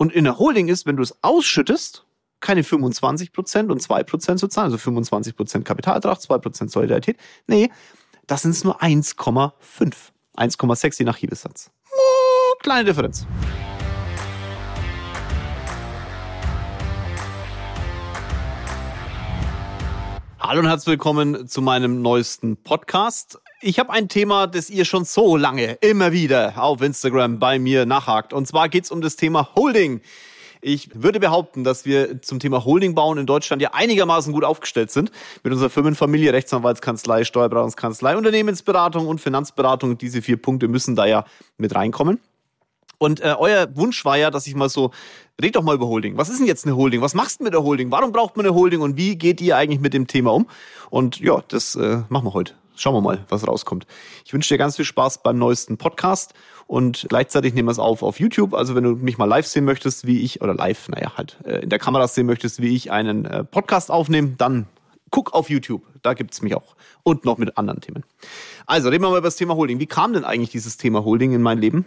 Und in der Holding ist, wenn du es ausschüttest, keine 25 Prozent und 2 Prozent zu zahlen, also 25 Prozent Kapitalertrag, 2 Prozent Solidarität. Nee, das sind es nur 1,5. 1,6 je nach Hebesatz. Oh, kleine Differenz. Hallo und herzlich willkommen zu meinem neuesten Podcast. Ich habe ein Thema, das ihr schon so lange immer wieder auf Instagram bei mir nachhakt. Und zwar geht es um das Thema Holding. Ich würde behaupten, dass wir zum Thema Holding bauen in Deutschland ja einigermaßen gut aufgestellt sind. Mit unserer Firmenfamilie, Rechtsanwaltskanzlei, Steuerberatungskanzlei, Unternehmensberatung und Finanzberatung. Diese vier Punkte müssen da ja mit reinkommen. Und äh, euer Wunsch war ja, dass ich mal so, red doch mal über Holding. Was ist denn jetzt eine Holding? Was machst du mit der Holding? Warum braucht man eine Holding und wie geht ihr eigentlich mit dem Thema um? Und ja, das äh, machen wir heute. Schauen wir mal, was rauskommt. Ich wünsche dir ganz viel Spaß beim neuesten Podcast und gleichzeitig nehmen wir es auf auf YouTube. Also wenn du mich mal live sehen möchtest, wie ich, oder live, naja, halt äh, in der Kamera sehen möchtest, wie ich einen äh, Podcast aufnehme, dann guck auf YouTube. Da gibt's mich auch. Und noch mit anderen Themen. Also reden wir mal über das Thema Holding. Wie kam denn eigentlich dieses Thema Holding in mein Leben?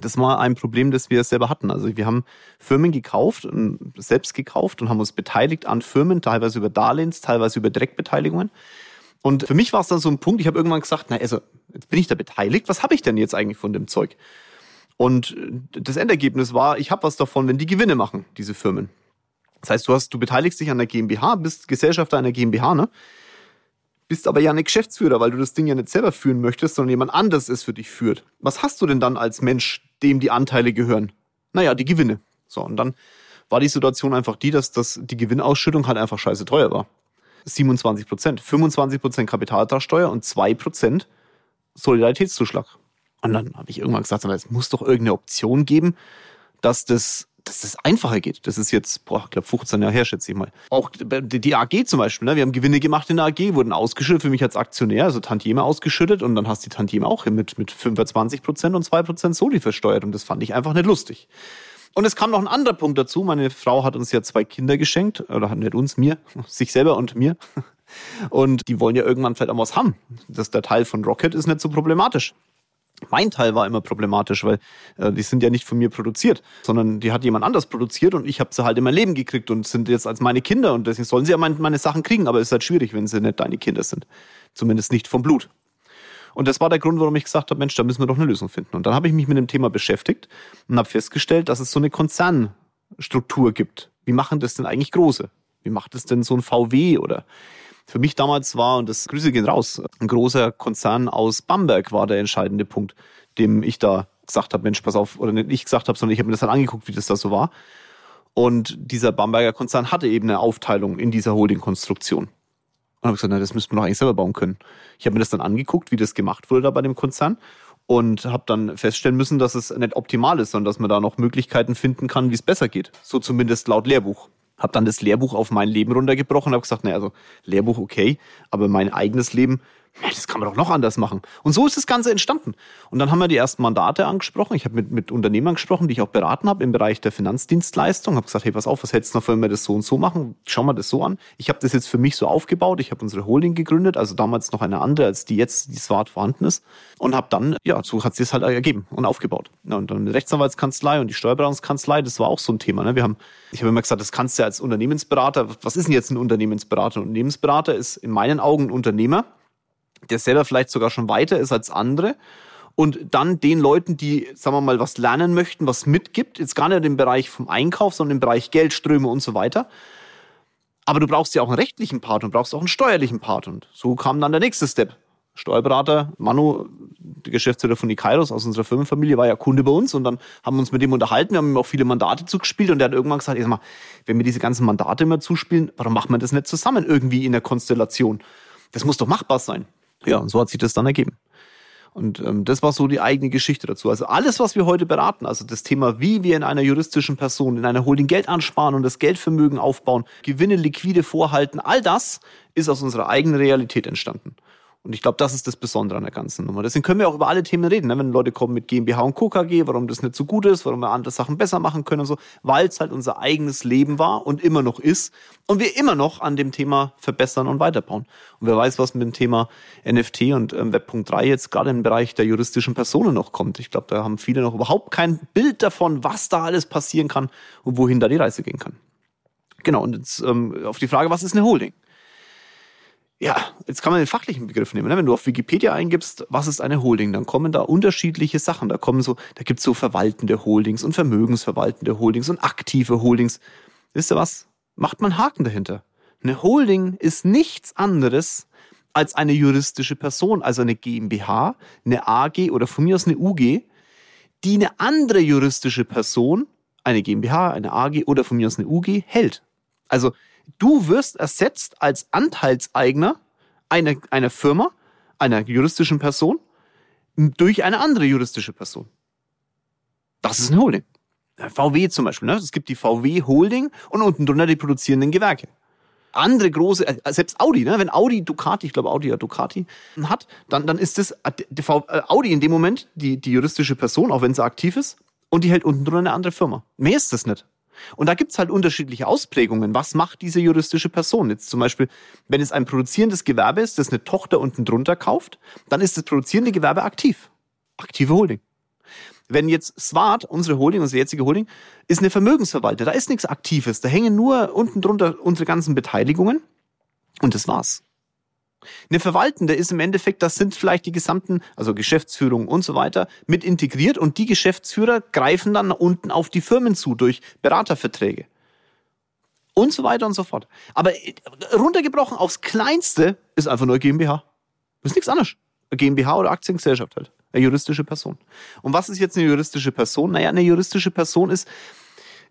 Das war ein Problem, das wir selber hatten. Also wir haben Firmen gekauft, selbst gekauft und haben uns beteiligt an Firmen, teilweise über Darlehens, teilweise über Direktbeteiligungen. Und für mich war es dann so ein Punkt, ich habe irgendwann gesagt, na also, jetzt bin ich da beteiligt, was habe ich denn jetzt eigentlich von dem Zeug? Und das Endergebnis war, ich habe was davon, wenn die Gewinne machen, diese Firmen. Das heißt, du hast, du beteiligst dich an der GmbH, bist Gesellschafter einer GmbH, ne? Bist aber ja nicht Geschäftsführer, weil du das Ding ja nicht selber führen möchtest, sondern jemand anders es für dich führt. Was hast du denn dann als Mensch, dem die Anteile gehören? Naja, die Gewinne. So, und dann war die Situation einfach die, dass das, die Gewinnausschüttung halt einfach scheiße teuer war. 27 Prozent. 25 Prozent Kapitalertragssteuer und 2 Prozent Solidaritätszuschlag. Und dann habe ich irgendwann gesagt, es muss doch irgendeine Option geben, dass das, dass das einfacher geht. Das ist jetzt, boah, ich glaube 15 Jahre her, schätze ich mal. Auch die AG zum Beispiel, ne? wir haben Gewinne gemacht in der AG, wurden ausgeschüttet für mich als Aktionär, also Tantieme ausgeschüttet und dann hast du die Tantieme auch mit, mit 25 Prozent und 2 Prozent Soli versteuert und das fand ich einfach nicht lustig. Und es kam noch ein anderer Punkt dazu. Meine Frau hat uns ja zwei Kinder geschenkt, oder hat nicht uns, mir, sich selber und mir. Und die wollen ja irgendwann vielleicht auch was haben. Das, der Teil von Rocket ist nicht so problematisch. Mein Teil war immer problematisch, weil äh, die sind ja nicht von mir produziert, sondern die hat jemand anders produziert und ich habe sie halt in mein Leben gekriegt und sind jetzt als meine Kinder und deswegen sollen sie ja meine, meine Sachen kriegen, aber es ist halt schwierig, wenn sie nicht deine Kinder sind. Zumindest nicht vom Blut. Und das war der Grund, warum ich gesagt habe, Mensch, da müssen wir doch eine Lösung finden. Und dann habe ich mich mit dem Thema beschäftigt und habe festgestellt, dass es so eine Konzernstruktur gibt. Wie machen das denn eigentlich Große? Wie macht es denn so ein VW oder für mich damals war, und das Grüße gehen raus, ein großer Konzern aus Bamberg war der entscheidende Punkt, dem ich da gesagt habe, Mensch, pass auf, oder nicht ich gesagt habe, sondern ich habe mir das dann angeguckt, wie das da so war. Und dieser Bamberger Konzern hatte eben eine Aufteilung in dieser Holding-Konstruktion. Und habe gesagt, na, das müssten wir doch eigentlich selber bauen können. Ich habe mir das dann angeguckt, wie das gemacht wurde da bei dem Konzern und habe dann feststellen müssen, dass es nicht optimal ist, sondern dass man da noch Möglichkeiten finden kann, wie es besser geht. So zumindest laut Lehrbuch. Hab dann das Lehrbuch auf mein Leben runtergebrochen und habe gesagt, naja, also Lehrbuch okay, aber mein eigenes Leben das kann man doch noch anders machen. Und so ist das Ganze entstanden. Und dann haben wir die ersten Mandate angesprochen. Ich habe mit, mit Unternehmern gesprochen, die ich auch beraten habe im Bereich der Finanzdienstleistung. Habe gesagt, hey, pass auf, was hältst du noch, wenn wir das so und so machen? Schau mal das so an. Ich habe das jetzt für mich so aufgebaut. Ich habe unsere Holding gegründet, also damals noch eine andere, als die jetzt, die Smart vorhanden ist. Und habe dann, ja, so hat sich das halt ergeben und aufgebaut. Ja, und dann die Rechtsanwaltskanzlei und die Steuerberatungskanzlei, das war auch so ein Thema. Ne? Wir haben, ich habe immer gesagt, das kannst du ja als Unternehmensberater, was ist denn jetzt ein Unternehmensberater? Ein Unternehmensberater ist in meinen Augen ein Unternehmer, der selber vielleicht sogar schon weiter ist als andere und dann den Leuten, die, sagen wir mal, was lernen möchten, was mitgibt, jetzt gar nicht im Bereich vom Einkauf, sondern im Bereich Geldströme und so weiter. Aber du brauchst ja auch einen rechtlichen Part und brauchst auch einen steuerlichen Part. Und so kam dann der nächste Step. Steuerberater, Manu, der Geschäftsführer von Ikairos aus unserer Firmenfamilie, war ja Kunde bei uns und dann haben wir uns mit dem unterhalten. Wir haben ihm auch viele Mandate zugespielt und der hat irgendwann gesagt, sag mal, wenn wir diese ganzen Mandate immer zuspielen, warum macht man das nicht zusammen irgendwie in der Konstellation? Das muss doch machbar sein. Ja, und so hat sich das dann ergeben. Und ähm, das war so die eigene Geschichte dazu. Also alles, was wir heute beraten, also das Thema, wie wir in einer juristischen Person, in einer Holding Geld ansparen und das Geldvermögen aufbauen, Gewinne liquide vorhalten, all das ist aus unserer eigenen Realität entstanden. Und ich glaube, das ist das Besondere an der ganzen Nummer. Deswegen können wir auch über alle Themen reden. Ne? Wenn Leute kommen mit GmbH und KKG, warum das nicht so gut ist, warum wir andere Sachen besser machen können und so, weil es halt unser eigenes Leben war und immer noch ist und wir immer noch an dem Thema verbessern und weiterbauen. Und wer weiß, was mit dem Thema NFT und ähm, Web.3 jetzt gerade im Bereich der juristischen Personen noch kommt. Ich glaube, da haben viele noch überhaupt kein Bild davon, was da alles passieren kann und wohin da die Reise gehen kann. Genau, und jetzt ähm, auf die Frage, was ist eine Holding? Ja, jetzt kann man den fachlichen Begriff nehmen. Ne? Wenn du auf Wikipedia eingibst, was ist eine Holding, dann kommen da unterschiedliche Sachen. Da kommen so, da gibt's so verwaltende Holdings und vermögensverwaltende Holdings und aktive Holdings. Wisst ihr was? Macht man Haken dahinter. Eine Holding ist nichts anderes als eine juristische Person, also eine GmbH, eine AG oder von mir aus eine UG, die eine andere juristische Person, eine GmbH, eine AG oder von mir aus eine UG hält. Also Du wirst ersetzt als Anteilseigner einer, einer Firma, einer juristischen Person, durch eine andere juristische Person. Das ist ein Holding. VW zum Beispiel, ne? Es gibt die VW Holding und unten drunter die produzierenden Gewerke. Andere große, äh, selbst Audi, ne? Wenn Audi Ducati, ich glaube Audi ja Ducati hat, dann, dann ist das äh, äh, Audi in dem Moment die, die juristische Person, auch wenn sie aktiv ist, und die hält unten drunter eine andere Firma. Mehr ist das nicht. Und da gibt's halt unterschiedliche Ausprägungen. Was macht diese juristische Person? Jetzt zum Beispiel, wenn es ein produzierendes Gewerbe ist, das eine Tochter unten drunter kauft, dann ist das produzierende Gewerbe aktiv. Aktive Holding. Wenn jetzt Swart, unsere Holding, unsere jetzige Holding, ist eine Vermögensverwalter, da ist nichts Aktives, da hängen nur unten drunter unsere ganzen Beteiligungen und das war's. Eine Verwaltende ist im Endeffekt, das sind vielleicht die gesamten, also Geschäftsführung und so weiter, mit integriert und die Geschäftsführer greifen dann unten auf die Firmen zu durch Beraterverträge. Und so weiter und so fort. Aber runtergebrochen aufs Kleinste ist einfach nur GmbH. Das ist nichts anderes. GmbH oder Aktiengesellschaft halt. Eine juristische Person. Und was ist jetzt eine juristische Person? Naja, eine juristische Person ist,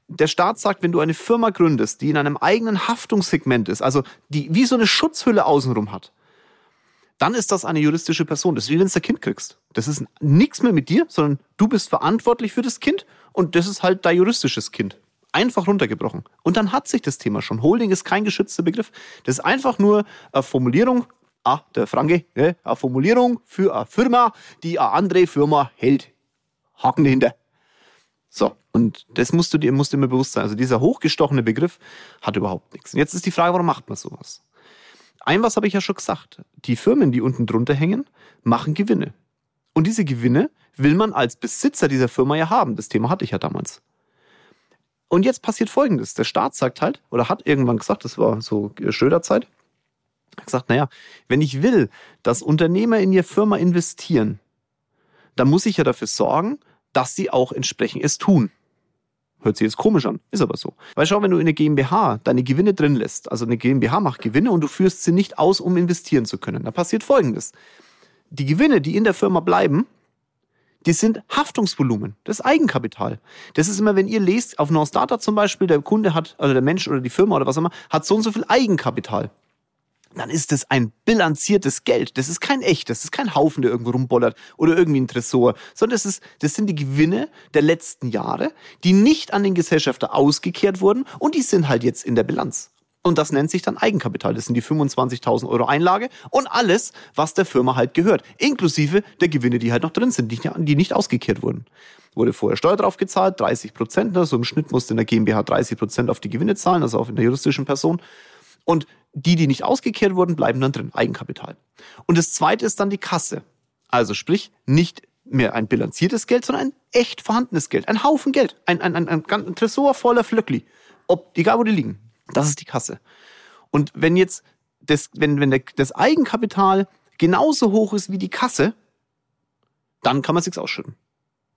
der Staat sagt, wenn du eine Firma gründest, die in einem eigenen Haftungssegment ist, also die wie so eine Schutzhülle außenrum hat, dann ist das eine juristische Person. Das ist wie wenn du ein Kind kriegst. Das ist nichts mehr mit dir, sondern du bist verantwortlich für das Kind und das ist halt dein juristisches Kind. Einfach runtergebrochen. Und dann hat sich das Thema schon. Holding ist kein geschützter Begriff. Das ist einfach nur eine Formulierung, ah, der Franke, ne, eine Formulierung für eine Firma, die eine andere Firma hält. Haken dahinter. So, und das musst du dir musst immer bewusst sein. Also dieser hochgestochene Begriff hat überhaupt nichts. Und jetzt ist die Frage, warum macht man sowas? Ein was habe ich ja schon gesagt. Die Firmen, die unten drunter hängen, machen Gewinne. Und diese Gewinne will man als Besitzer dieser Firma ja haben. Das Thema hatte ich ja damals. Und jetzt passiert Folgendes. Der Staat sagt halt, oder hat irgendwann gesagt, das war so Schröder-Zeit, hat gesagt, naja, wenn ich will, dass Unternehmer in ihre Firma investieren, dann muss ich ja dafür sorgen, dass sie auch entsprechend es tun. Hört sich jetzt komisch an, ist aber so. Weil schau, wenn du in eine GmbH deine Gewinne drin lässt, also eine GmbH macht Gewinne und du führst sie nicht aus, um investieren zu können, dann passiert Folgendes. Die Gewinne, die in der Firma bleiben, die sind Haftungsvolumen, das ist Eigenkapital. Das ist immer, wenn ihr lest, auf North Data zum Beispiel, der Kunde hat, also der Mensch oder die Firma oder was auch immer, hat so und so viel Eigenkapital dann ist das ein bilanziertes Geld. Das ist kein echtes, das ist kein Haufen, der irgendwo rumbollert oder irgendwie ein Tresor, sondern das, ist, das sind die Gewinne der letzten Jahre, die nicht an den Gesellschafter ausgekehrt wurden und die sind halt jetzt in der Bilanz. Und das nennt sich dann Eigenkapital. Das sind die 25.000 Euro Einlage und alles, was der Firma halt gehört. Inklusive der Gewinne, die halt noch drin sind, die nicht ausgekehrt wurden. Wurde vorher Steuer drauf gezahlt, 30 Prozent. Ne? So im Schnitt musste in der GmbH 30 Prozent auf die Gewinne zahlen, also auf in der juristischen Person. Und die, die nicht ausgekehrt wurden, bleiben dann drin, Eigenkapital. Und das zweite ist dann die Kasse. Also sprich, nicht mehr ein bilanziertes Geld, sondern ein echt vorhandenes Geld. Ein Haufen Geld. Ein, ein, ein, ein, ein Tresor voller Flöckli. Ob, egal wo die liegen. Das ist die Kasse. Und wenn jetzt das, wenn, wenn der, das Eigenkapital genauso hoch ist wie die Kasse, dann kann man es ausschütten.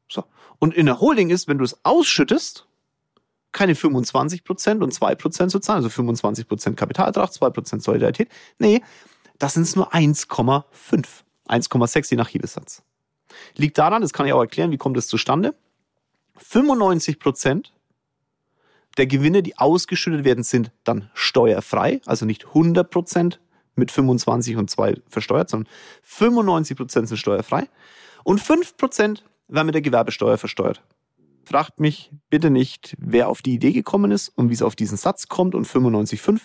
So. Und in der Holding ist, wenn du es ausschüttest, keine 25 Prozent und 2 Prozent zu zahlen, also 25 Prozent Kapitalertrag, 2 Prozent Solidarität. Nee, das sind es nur 1,5. 1,6 je nach Hebesatz. Liegt daran, das kann ich auch erklären, wie kommt es zustande? 95 Prozent der Gewinne, die ausgeschüttet werden, sind dann steuerfrei, also nicht 100 Prozent mit 25 und 2 versteuert, sondern 95 Prozent sind steuerfrei und 5 Prozent werden mit der Gewerbesteuer versteuert. Fragt mich bitte nicht, wer auf die Idee gekommen ist und wie es auf diesen Satz kommt und 95,5.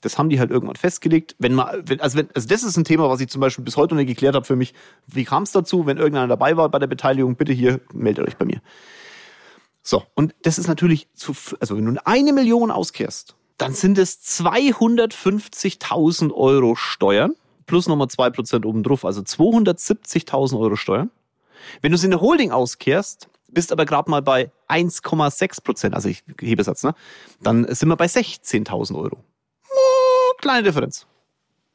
Das haben die halt irgendwann festgelegt. Wenn wenn, also, wenn, also das ist ein Thema, was ich zum Beispiel bis heute noch nicht geklärt habe für mich. Wie kam es dazu? Wenn irgendeiner dabei war bei der Beteiligung, bitte hier, meldet euch bei mir. So, und das ist natürlich zu, also wenn du eine Million auskehrst, dann sind es 250.000 Euro Steuern plus nochmal 2% obendrauf, also 270.000 Euro Steuern. Wenn du es in der Holding auskehrst, bist aber gerade mal bei 1,6 Prozent, also ich hebe Satz, ne? Dann sind wir bei 16.000 Euro. Oh, kleine Differenz.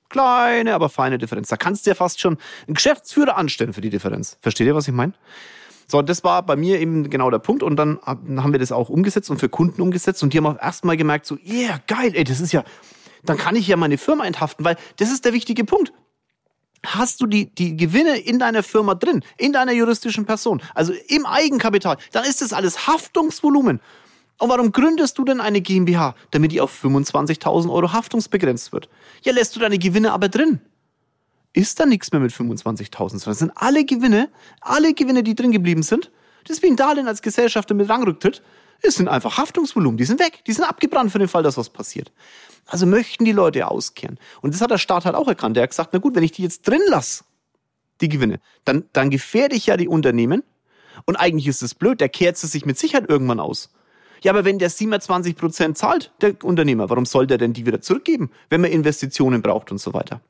Kleine, aber feine Differenz. Da kannst du ja fast schon einen Geschäftsführer anstellen für die Differenz. Versteht ihr, was ich meine? So, das war bei mir eben genau der Punkt und dann haben wir das auch umgesetzt und für Kunden umgesetzt und die haben auch erstmal gemerkt, so, yeah, geil, ey, das ist ja, dann kann ich ja meine Firma enthaften, weil das ist der wichtige Punkt hast du die, die Gewinne in deiner Firma drin, in deiner juristischen Person, also im Eigenkapital, dann ist das alles Haftungsvolumen. Und warum gründest du denn eine GmbH? Damit die auf 25.000 Euro haftungsbegrenzt wird. Ja, lässt du deine Gewinne aber drin. Ist da nichts mehr mit 25.000, sondern das sind alle Gewinne, alle Gewinne, die drin geblieben sind. Das ist wie ein Darlehen als Gesellschafter mit Rangrücktritt. Es sind einfach Haftungsvolumen, die sind weg, die sind abgebrannt für den Fall, dass was passiert. Also möchten die Leute auskehren. Und das hat der Staat halt auch erkannt. Der hat gesagt, na gut, wenn ich die jetzt drin lasse, die Gewinne, dann, dann gefährde ich ja die Unternehmen. Und eigentlich ist es blöd, der kehrt es sich mit Sicherheit irgendwann aus. Ja, aber wenn der 27 Prozent zahlt, der Unternehmer, warum soll der denn die wieder zurückgeben, wenn man Investitionen braucht und so weiter?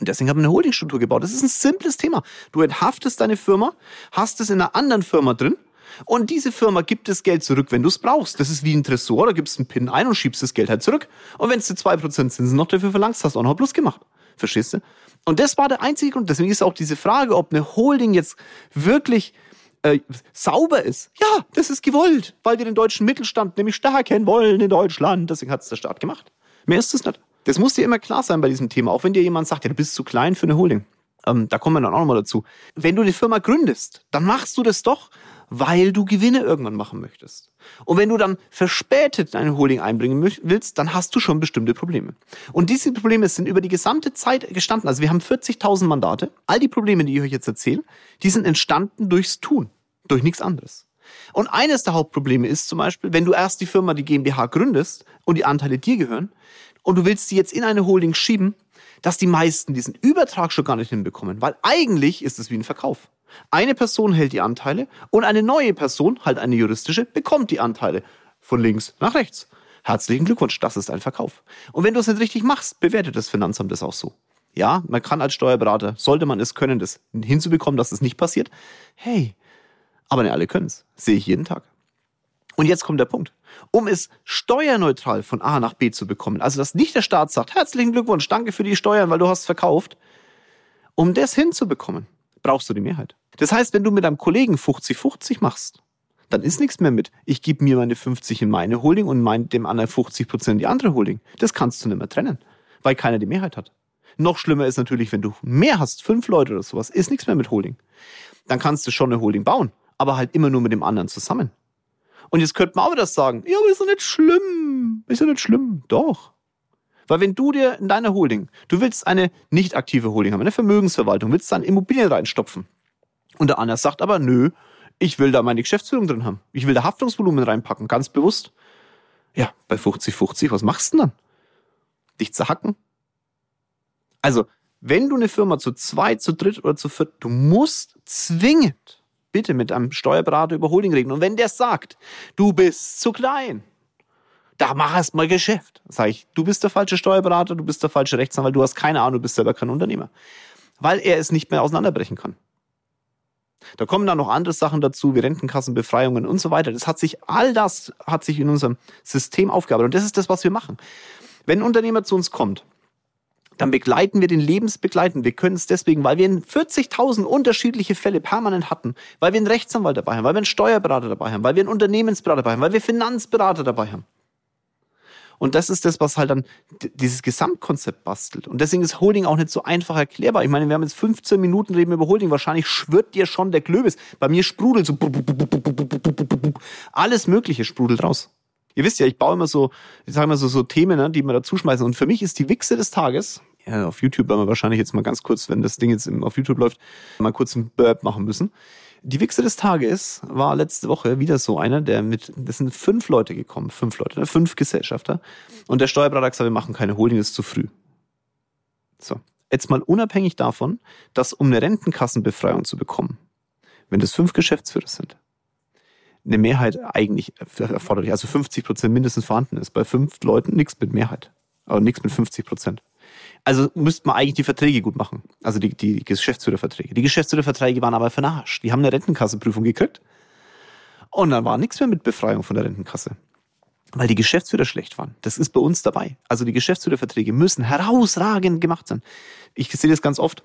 Und deswegen haben wir eine Holdingstruktur gebaut. Das ist ein simples Thema. Du enthaftest deine Firma, hast es in einer anderen Firma drin und diese Firma gibt das Geld zurück, wenn du es brauchst. Das ist wie ein Tresor, da gibst einen PIN ein und schiebst das Geld halt zurück. Und wenn du zwei Prozent Zinsen noch dafür verlangst, hast du auch noch Plus gemacht. Verstehst du? Und das war der einzige Grund. Deswegen ist auch diese Frage, ob eine Holding jetzt wirklich äh, sauber ist. Ja, das ist gewollt, weil wir den deutschen Mittelstand nämlich stärken wollen in Deutschland. Deswegen hat es der Staat gemacht. Mehr ist es nicht. Das muss dir immer klar sein bei diesem Thema. Auch wenn dir jemand sagt, ja, du bist zu klein für eine Holding. Ähm, da kommen wir dann auch nochmal dazu. Wenn du eine Firma gründest, dann machst du das doch, weil du Gewinne irgendwann machen möchtest. Und wenn du dann verspätet deine Holding einbringen willst, dann hast du schon bestimmte Probleme. Und diese Probleme sind über die gesamte Zeit gestanden. Also wir haben 40.000 Mandate. All die Probleme, die ich euch jetzt erzähle, die sind entstanden durchs Tun, durch nichts anderes. Und eines der Hauptprobleme ist zum Beispiel, wenn du erst die Firma, die GmbH gründest und die Anteile dir gehören und du willst sie jetzt in eine Holding schieben, dass die meisten diesen Übertrag schon gar nicht hinbekommen, weil eigentlich ist es wie ein Verkauf. Eine Person hält die Anteile und eine neue Person, halt eine juristische, bekommt die Anteile von links nach rechts. Herzlichen Glückwunsch, das ist ein Verkauf. Und wenn du es nicht richtig machst, bewertet das Finanzamt das auch so. Ja, man kann als Steuerberater, sollte man es können, das hinzubekommen, dass es das nicht passiert. Hey, aber nicht alle können es. Sehe ich jeden Tag. Und jetzt kommt der Punkt. Um es steuerneutral von A nach B zu bekommen, also dass nicht der Staat sagt, herzlichen Glückwunsch, danke für die Steuern, weil du hast verkauft, um das hinzubekommen, brauchst du die Mehrheit. Das heißt, wenn du mit einem Kollegen 50-50 machst, dann ist nichts mehr mit, ich gebe mir meine 50 in meine Holding und mein, dem anderen 50 Prozent die andere Holding. Das kannst du nicht mehr trennen, weil keiner die Mehrheit hat. Noch schlimmer ist natürlich, wenn du mehr hast, fünf Leute oder sowas, ist nichts mehr mit Holding. Dann kannst du schon eine Holding bauen, aber halt immer nur mit dem anderen zusammen. Und jetzt könnte man auch das sagen, ja, aber ist doch nicht schlimm. Ist doch nicht schlimm. Doch. Weil wenn du dir in deiner Holding, du willst eine nicht aktive Holding haben, eine Vermögensverwaltung, willst dann Immobilien reinstopfen. Und der andere sagt aber, nö, ich will da meine Geschäftsführung drin haben. Ich will da Haftungsvolumen reinpacken, ganz bewusst. Ja, bei 50-50, was machst du denn dann? Dich zerhacken? Also, wenn du eine Firma zu zweit, zu dritt oder zu viert, du musst zwingend bitte mit einem Steuerberater über Holding reden. Und wenn der sagt, du bist zu klein, da mach erst mal Geschäft. Sag ich, du bist der falsche Steuerberater, du bist der falsche Rechtsanwalt, du hast keine Ahnung, du bist selber kein Unternehmer. Weil er es nicht mehr auseinanderbrechen kann. Da kommen dann noch andere Sachen dazu, wie Rentenkassenbefreiungen und so weiter. Das hat sich, all das hat sich in unserem System aufgearbeitet. Und das ist das, was wir machen. Wenn ein Unternehmer zu uns kommt, dann begleiten wir den Lebensbegleiten. Wir können es deswegen, weil wir 40.000 unterschiedliche Fälle permanent hatten, weil wir einen Rechtsanwalt dabei haben, weil wir einen Steuerberater dabei haben, weil wir einen Unternehmensberater dabei haben, weil wir Finanzberater dabei haben. Und das ist das, was halt dann dieses Gesamtkonzept bastelt. Und deswegen ist Holding auch nicht so einfach erklärbar. Ich meine, wir haben jetzt 15 Minuten reden über Holding. Wahrscheinlich schwirrt dir schon der Klöbis. Bei mir sprudelt so alles Mögliche sprudelt raus. Ihr wisst ja, ich baue immer so, ich sage mal so, so Themen, ne, die wir da zuschmeißen. Und für mich ist die Wichse des Tages, ja, auf YouTube werden wir wahrscheinlich jetzt mal ganz kurz, wenn das Ding jetzt auf YouTube läuft, mal kurz einen Burp machen müssen. Die Wichse des Tages war letzte Woche wieder so einer, der mit, das sind fünf Leute gekommen, fünf Leute, ne? fünf Gesellschafter. Und der Steuerberater hat gesagt, wir machen keine Holding, das ist zu früh. So. Jetzt mal unabhängig davon, dass um eine Rentenkassenbefreiung zu bekommen, wenn das fünf Geschäftsführer sind, eine Mehrheit eigentlich erforderlich, also 50 Prozent mindestens vorhanden ist. Bei fünf Leuten nichts mit Mehrheit, aber nichts mit 50 Prozent. Also müsste man eigentlich die Verträge gut machen. Also die, die Geschäftsführerverträge. Die Geschäftsführerverträge waren aber vernascht. Die haben eine Rentenkassenprüfung gekriegt. Und dann war nichts mehr mit Befreiung von der Rentenkasse. Weil die Geschäftsführer schlecht waren. Das ist bei uns dabei. Also die Geschäftsführerverträge müssen herausragend gemacht sein. Ich sehe das ganz oft.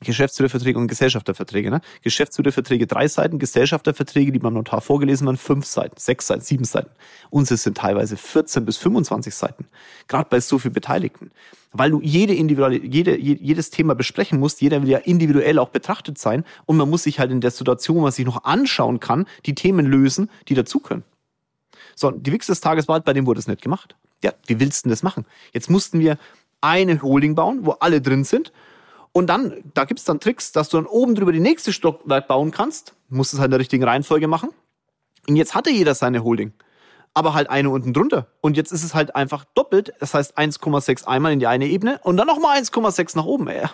Geschäftsführerverträge und Gesellschafterverträge. Ne? Geschäftsführerverträge drei Seiten, Gesellschafterverträge, die beim Notar vorgelesen waren, fünf Seiten, sechs Seiten, sieben Seiten. Unsere sind teilweise 14 bis 25 Seiten. Gerade bei so viel Beteiligten. Weil du jede individuelle, jede, jedes Thema besprechen musst, jeder will ja individuell auch betrachtet sein und man muss sich halt in der Situation, was sich noch anschauen kann, die Themen lösen, die dazu können. So, die Wichse des Tages war halt, bei dem wurde es nicht gemacht. Ja, wie willst du denn das machen? Jetzt mussten wir eine Holding bauen, wo alle drin sind und dann, da gibt's dann Tricks, dass du dann oben drüber die nächste Stockwerk bauen kannst. Du musst es halt in der richtigen Reihenfolge machen. Und jetzt hatte jeder seine Holding. Aber halt eine unten drunter. Und jetzt ist es halt einfach doppelt. Das heißt 1,6 einmal in die eine Ebene und dann nochmal 1,6 nach oben. Ja,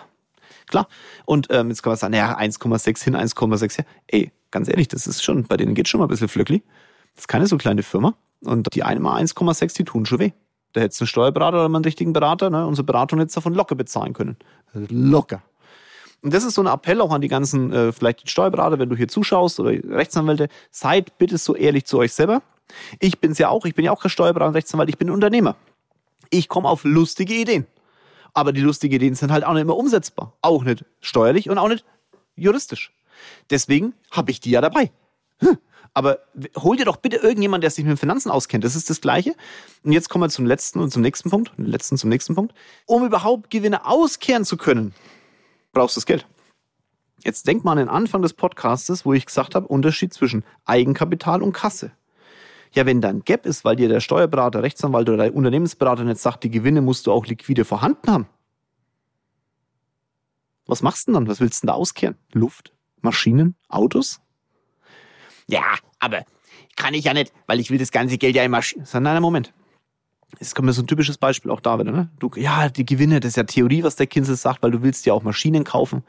klar. Und ähm, jetzt kann man sagen, naja, 1,6 hin, 1,6 her. Ey, ganz ehrlich, das ist schon, bei denen geht schon mal ein bisschen flöckli. Das ist keine so kleine Firma. Und die eine mal 1,6, die tun schon weh. Da hättest du einen Steuerberater oder einen richtigen Berater, ne? Unsere Beratung hätte davon locker bezahlen können. Locker. Und das ist so ein Appell auch an die ganzen, äh, vielleicht Steuerberater, wenn du hier zuschaust oder Rechtsanwälte, seid bitte so ehrlich zu euch selber. Ich bin's ja auch, ich bin ja auch kein Steuerberater und Rechtsanwalt, ich bin Unternehmer. Ich komme auf lustige Ideen. Aber die lustigen Ideen sind halt auch nicht immer umsetzbar. Auch nicht steuerlich und auch nicht juristisch. Deswegen habe ich die ja dabei. Hm. Aber hol dir doch bitte irgendjemand, der sich mit Finanzen auskennt. Das ist das Gleiche. Und jetzt kommen wir zum letzten und zum nächsten Punkt. Letzten zum nächsten Punkt. Um überhaupt Gewinne auskehren zu können, brauchst du das Geld. Jetzt denk mal an den Anfang des Podcastes, wo ich gesagt habe, Unterschied zwischen Eigenkapital und Kasse. Ja, wenn da ein Gap ist, weil dir der Steuerberater, Rechtsanwalt oder der Unternehmensberater nicht sagt, die Gewinne musst du auch liquide vorhanden haben. Was machst du denn dann? Was willst du denn da auskehren? Luft? Maschinen? Autos? Ja, aber kann ich ja nicht, weil ich will das ganze Geld ja immer. Nein, nein, Moment. Es kommt mir so ein typisches Beispiel auch da wieder, ne? Du, ja, die Gewinne, das ist ja Theorie, was der Kinsel sagt, weil du willst ja auch Maschinen kaufen.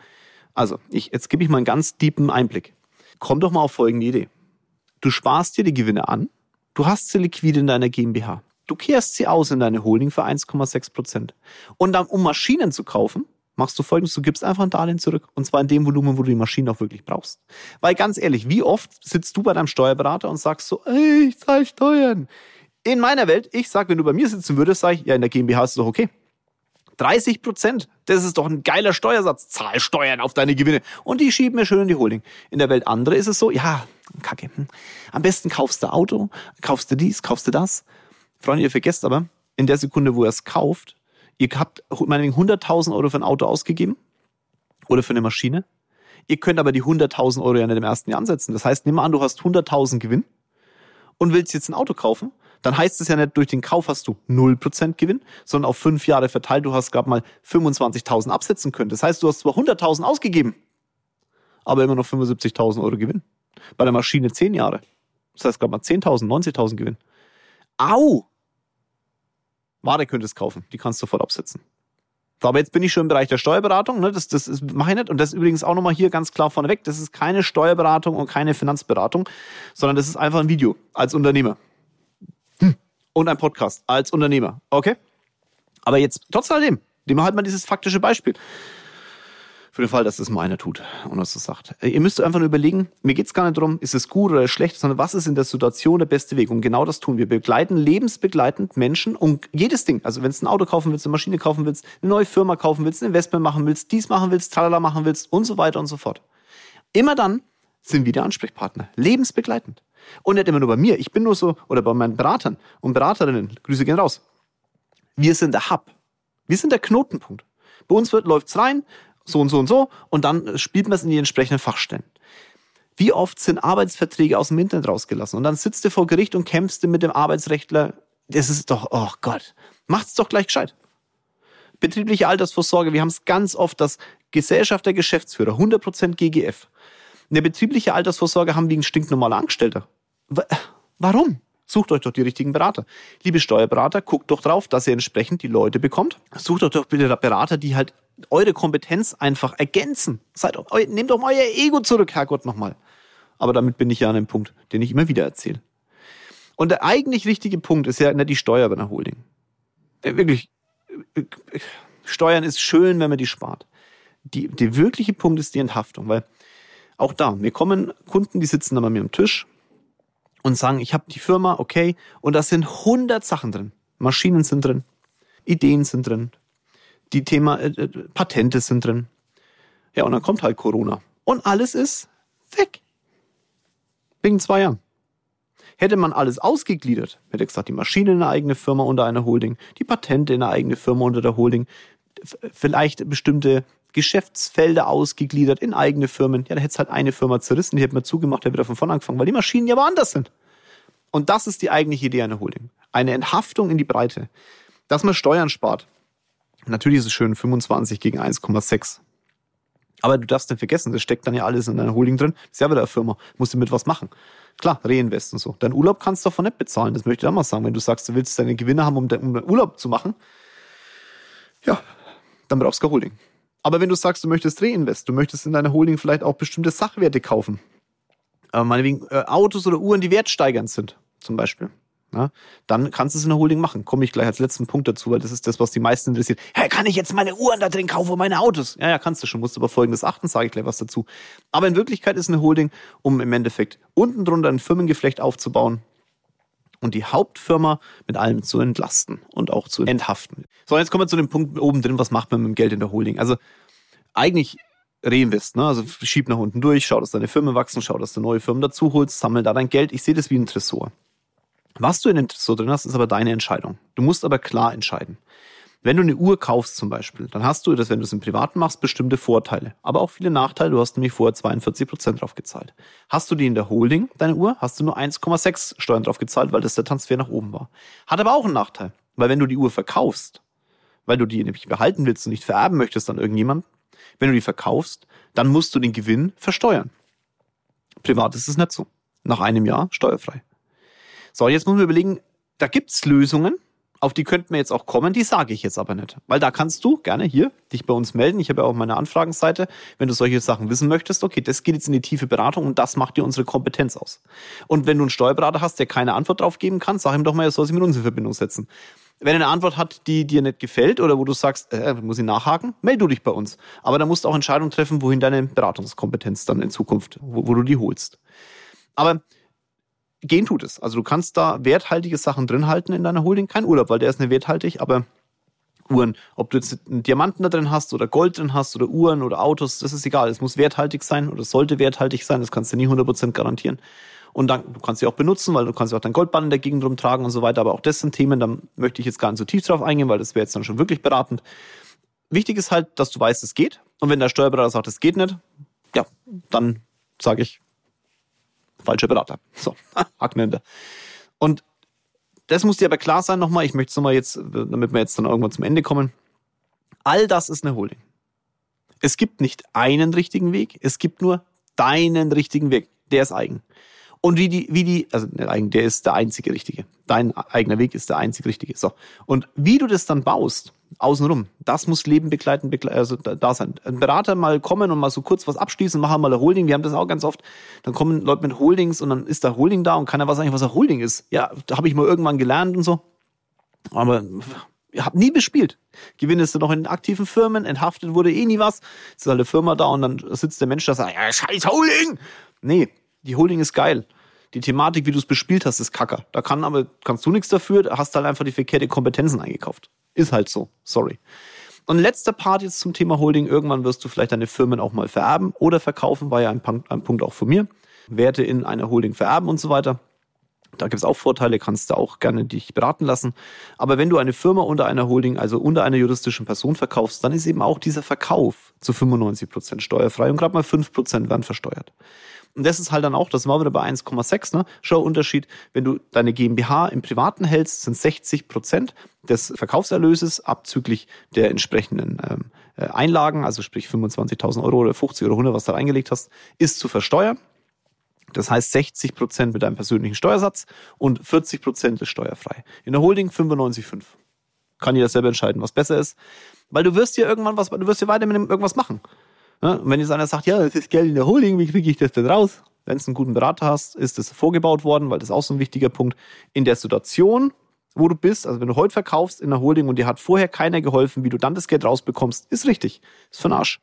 Also, ich, jetzt gebe ich mal einen ganz tiefen Einblick. Komm doch mal auf folgende Idee. Du sparst dir die Gewinne an, du hast sie liquide in deiner GmbH. Du kehrst sie aus in deine Holding für 1,6 Prozent. Und dann, um Maschinen zu kaufen, machst du folgendes, du gibst einfach ein Darlehen zurück. Und zwar in dem Volumen, wo du die Maschine auch wirklich brauchst. Weil ganz ehrlich, wie oft sitzt du bei deinem Steuerberater und sagst so, ey, ich zahle Steuern. In meiner Welt, ich sag, wenn du bei mir sitzen würdest, sag ich, ja, in der GmbH ist es doch okay. 30 Prozent, das ist doch ein geiler Steuersatz. Zahl Steuern auf deine Gewinne. Und die schieben mir schön in die Holding. In der Welt andere ist es so, ja, kacke. Hm. Am besten kaufst du Auto, kaufst du dies, kaufst du das. Freunde, ihr vergesst aber, in der Sekunde, wo er es kauft, Ihr habt meinetwegen 100.000 Euro für ein Auto ausgegeben oder für eine Maschine. Ihr könnt aber die 100.000 Euro ja nicht im ersten Jahr ansetzen. Das heißt, nimm mal an, du hast 100.000 Gewinn und willst jetzt ein Auto kaufen. Dann heißt es ja nicht, durch den Kauf hast du 0% Gewinn, sondern auf fünf Jahre verteilt, du hast gerade mal 25.000 absetzen können. Das heißt, du hast zwar 100.000 ausgegeben, aber immer noch 75.000 Euro Gewinn. Bei der Maschine zehn Jahre. Das heißt gerade mal 10.000, 90.000 Gewinn. Au! Ware könntest kaufen, die kannst du sofort absetzen. So, aber jetzt bin ich schon im Bereich der Steuerberatung, ne? das, das mache ich nicht. Und das ist übrigens auch nochmal hier ganz klar vorneweg, das ist keine Steuerberatung und keine Finanzberatung, sondern das ist einfach ein Video als Unternehmer. Hm. Und ein Podcast als Unternehmer, okay? Aber jetzt, trotz alledem, nehmen wir halt mal dieses faktische Beispiel. Für den Fall, dass das mal einer tut und das so sagt. Äh, ihr müsst einfach nur überlegen, mir geht's gar nicht darum, ist es gut oder schlecht, sondern was ist in der Situation der beste Weg? Und genau das tun wir. Begleiten lebensbegleitend Menschen und jedes Ding, also wenn du ein Auto kaufen willst, eine Maschine kaufen willst, eine neue Firma kaufen willst, ein Investment machen willst, dies machen willst, tralala machen willst und so weiter und so fort. Immer dann sind wir der Ansprechpartner. Lebensbegleitend. Und nicht immer nur bei mir. Ich bin nur so, oder bei meinen Beratern und Beraterinnen. Grüße gehen raus. Wir sind der Hub. Wir sind der Knotenpunkt. Bei uns wird, läuft's rein, so und so und so und dann spielt man es in die entsprechenden Fachstellen. Wie oft sind Arbeitsverträge aus dem Internet rausgelassen und dann sitzt du vor Gericht und kämpfst du mit dem Arbeitsrechtler. Das ist doch, oh Gott, macht's doch gleich gescheit. Betriebliche Altersvorsorge, wir haben es ganz oft, dass Gesellschaft der Geschäftsführer, 100% GGF, Eine betriebliche Altersvorsorge haben wie ein stinknormaler Angestellter. Warum? Sucht euch doch die richtigen Berater. Liebe Steuerberater, guckt doch drauf, dass ihr entsprechend die Leute bekommt. Sucht euch doch bitte Berater, die halt eure Kompetenz einfach ergänzen. Seid, nehmt doch mal euer Ego zurück, Herrgott, nochmal. Aber damit bin ich ja an einem Punkt, den ich immer wieder erzähle. Und der eigentlich richtige Punkt ist ja nicht die Steuer bei einer Holding. Äh, wirklich, äh, Steuern ist schön, wenn man die spart. Die, der wirkliche Punkt ist die Enthaftung, weil auch da, mir kommen Kunden, die sitzen dann bei mir am Tisch und sagen, ich habe die Firma, okay, und da sind 100 Sachen drin. Maschinen sind drin, Ideen sind drin, die Thema äh, äh, Patente sind drin. Ja, und dann kommt halt Corona. Und alles ist weg. Wegen zwei Jahren. Hätte man alles ausgegliedert, hätte gesagt, die Maschine in eine eigene Firma unter einer Holding, die Patente in eine eigene Firma unter der Holding, vielleicht bestimmte Geschäftsfelder ausgegliedert in eigene Firmen. Ja, da hätte es halt eine Firma zerrissen, die hätte man zugemacht, der wieder von vorne angefangen, weil die Maschinen ja woanders sind. Und das ist die eigentliche Idee einer Holding. Eine Enthaftung in die Breite. Dass man Steuern spart. Natürlich ist es schön, 25 gegen 1,6. Aber du darfst nicht vergessen, das steckt dann ja alles in deiner Holding drin. Das ist ja wieder eine Firma. Musst du mit was machen. Klar, Reinvest und so. Dein Urlaub kannst du davon nicht bezahlen. Das möchte ich auch mal sagen. Wenn du sagst, du willst deine Gewinne haben, um, deinen Urlaub zu machen, ja, dann brauchst du keine Holding. Aber wenn du sagst, du möchtest Reinvest, du möchtest in deiner Holding vielleicht auch bestimmte Sachwerte kaufen, äh, meinetwegen äh, Autos oder Uhren, die wertsteigernd sind, zum Beispiel, ja, dann kannst du es in der Holding machen. Komme ich gleich als letzten Punkt dazu, weil das ist das, was die meisten interessiert. Hey, kann ich jetzt meine Uhren da drin kaufen, meine Autos? Ja, ja, kannst du schon. Musst aber folgendes achten, sage ich gleich was dazu. Aber in Wirklichkeit ist eine Holding, um im Endeffekt unten drunter ein Firmengeflecht aufzubauen und die Hauptfirma mit allem zu entlasten und auch zu enthaften. So, jetzt kommen wir zu dem Punkt oben drin, was macht man mit dem Geld in der Holding? Also eigentlich Reinvest, ne? Also schieb nach unten durch, schau, dass deine Firmen wachsen, schau, dass du neue Firmen dazu holst, sammel da dein Geld. Ich sehe das wie ein Tresor. Was du in den Tresor drin hast, ist aber deine Entscheidung. Du musst aber klar entscheiden. Wenn du eine Uhr kaufst zum Beispiel, dann hast du das, wenn du es im Privaten machst, bestimmte Vorteile. Aber auch viele Nachteile. Du hast nämlich vorher 42 Prozent drauf gezahlt. Hast du die in der Holding, deine Uhr, hast du nur 1,6 Steuern drauf gezahlt, weil das der Transfer nach oben war. Hat aber auch einen Nachteil. Weil wenn du die Uhr verkaufst, weil du die nämlich behalten willst und nicht vererben möchtest an irgendjemand, wenn du die verkaufst, dann musst du den Gewinn versteuern. Privat ist es nicht so. Nach einem Jahr steuerfrei. So, jetzt muss man überlegen, da gibt's Lösungen, auf die könnten wir jetzt auch kommen, die sage ich jetzt aber nicht. Weil da kannst du gerne hier dich bei uns melden. Ich habe ja auch meine Anfragenseite. Wenn du solche Sachen wissen möchtest, okay, das geht jetzt in die tiefe Beratung und das macht dir unsere Kompetenz aus. Und wenn du einen Steuerberater hast, der keine Antwort drauf geben kann, sag ihm doch mal, er soll sich mit uns in Verbindung setzen. Wenn er eine Antwort hat, die dir nicht gefällt oder wo du sagst, äh, muss ich nachhaken, melde du dich bei uns. Aber da musst du auch Entscheidungen treffen, wohin deine Beratungskompetenz dann in Zukunft, wo, wo du die holst. Aber gehen tut es. Also du kannst da werthaltige Sachen drin halten in deiner Holding. Kein Urlaub, weil der ist nicht werthaltig, aber Uhren, ob du jetzt einen Diamanten da drin hast oder Gold drin hast oder Uhren oder Autos, das ist egal. Es muss werthaltig sein oder sollte werthaltig sein. Das kannst du nie 100% garantieren. Und dann, du kannst sie auch benutzen, weil du kannst auch dein Goldband in der Gegend rumtragen und so weiter. Aber auch das sind Themen, da möchte ich jetzt gar nicht so tief drauf eingehen, weil das wäre jetzt dann schon wirklich beratend. Wichtig ist halt, dass du weißt, es geht. Und wenn der Steuerberater sagt, es geht nicht, ja, dann sage ich, falscher Berater. So, hinter. Und das muss dir aber klar sein nochmal, ich möchte es nochmal jetzt, damit wir jetzt dann irgendwann zum Ende kommen. All das ist eine Holding. Es gibt nicht einen richtigen Weg, es gibt nur deinen richtigen Weg. Der ist eigen. Und wie die, wie die, also der ist der einzige richtige. Dein eigener Weg ist der einzige richtige. So. Und wie du das dann baust, außenrum, das muss Leben begleiten, begle also da sein. Ein Berater mal kommen und mal so kurz was abschließen, machen mal ein Holding. Wir haben das auch ganz oft. Dann kommen Leute mit Holdings und dann ist da Holding da und keiner weiß eigentlich, was ein Holding ist. Ja, da habe ich mal irgendwann gelernt und so. Aber habe nie bespielt. Gewinnest du noch in aktiven Firmen, enthaftet wurde eh nie was. Ist halt eine Firma da und dann sitzt der Mensch da und sagt, ja, scheiß Holding. Nee, die Holding ist geil. Die Thematik, wie du es bespielt hast, ist kacker. Da kann aber, kannst du nichts dafür, hast halt einfach die verkehrte Kompetenzen eingekauft. Ist halt so. Sorry. Und letzter Part jetzt zum Thema Holding. Irgendwann wirst du vielleicht deine Firmen auch mal vererben oder verkaufen, war ja ein, ein Punkt auch von mir. Werte in einer Holding vererben und so weiter. Da gibt es auch Vorteile, kannst du auch gerne dich beraten lassen. Aber wenn du eine Firma unter einer Holding, also unter einer juristischen Person verkaufst, dann ist eben auch dieser Verkauf zu 95 Prozent steuerfrei und gerade mal 5% werden versteuert. Und das ist halt dann auch, das war wieder bei 1,6, ne? Schau Unterschied, wenn du deine GmbH im Privaten hältst, sind 60 Prozent des Verkaufserlöses abzüglich der entsprechenden ähm, äh, Einlagen, also sprich 25.000 Euro oder 50 oder 100, was du da reingelegt hast, ist zu versteuern. Das heißt 60 Prozent mit deinem persönlichen Steuersatz und 40 Prozent ist steuerfrei. In der Holding 95,5. Kann jeder selber entscheiden, was besser ist. Weil du wirst dir irgendwann was, du wirst dir weiter mit irgendwas machen. Und wenn jetzt einer sagt, ja, das ist Geld in der Holding, wie kriege ich das denn raus? Wenn du einen guten Berater hast, ist das vorgebaut worden, weil das ist auch so ein wichtiger Punkt. In der Situation, wo du bist, also wenn du heute verkaufst in der Holding und dir hat vorher keiner geholfen, wie du dann das Geld rausbekommst, ist richtig. Ist den Arsch.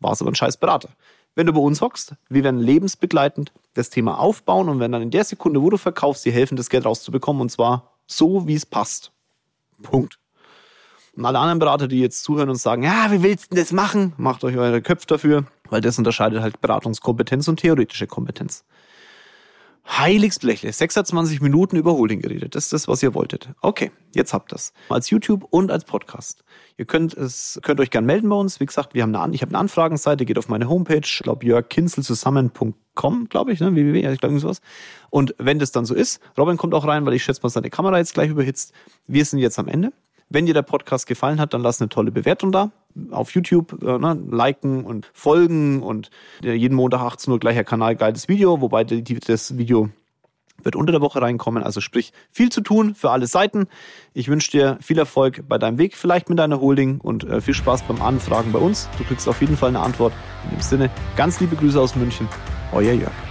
War es aber ein scheiß Berater. Wenn du bei uns hockst, wir werden lebensbegleitend das Thema aufbauen und werden dann in der Sekunde, wo du verkaufst, dir helfen, das Geld rauszubekommen und zwar so, wie es passt. Punkt. Und alle anderen Berater, die jetzt zuhören und sagen, ja, wie willst du das machen? Macht euch eure Köpfe dafür, weil das unterscheidet halt Beratungskompetenz und theoretische Kompetenz. Heiligsblechle, 26 Minuten über Holding geredet. Das ist das, was ihr wolltet. Okay, jetzt habt ihr's. Als YouTube und als Podcast. Ihr könnt es, könnt euch gern melden bei uns. Wie gesagt, wir haben eine, ich habe eine Anfragenseite, geht auf meine Homepage, ich glaube jörgkinzelzusammen.com, glaube ich, ne, www, ich glaube sowas. Und wenn das dann so ist, Robin kommt auch rein, weil ich schätze mal, seine Kamera jetzt gleich überhitzt. Wir sind jetzt am Ende. Wenn dir der Podcast gefallen hat, dann lass eine tolle Bewertung da. Auf YouTube äh, ne, liken und folgen und äh, jeden Montag 18 Uhr gleicher Kanal, geiles Video, wobei die, das Video wird unter der Woche reinkommen. Also sprich, viel zu tun für alle Seiten. Ich wünsche dir viel Erfolg bei deinem Weg, vielleicht mit deiner Holding und äh, viel Spaß beim Anfragen bei uns. Du kriegst auf jeden Fall eine Antwort. In dem Sinne, ganz liebe Grüße aus München. Euer Jörg.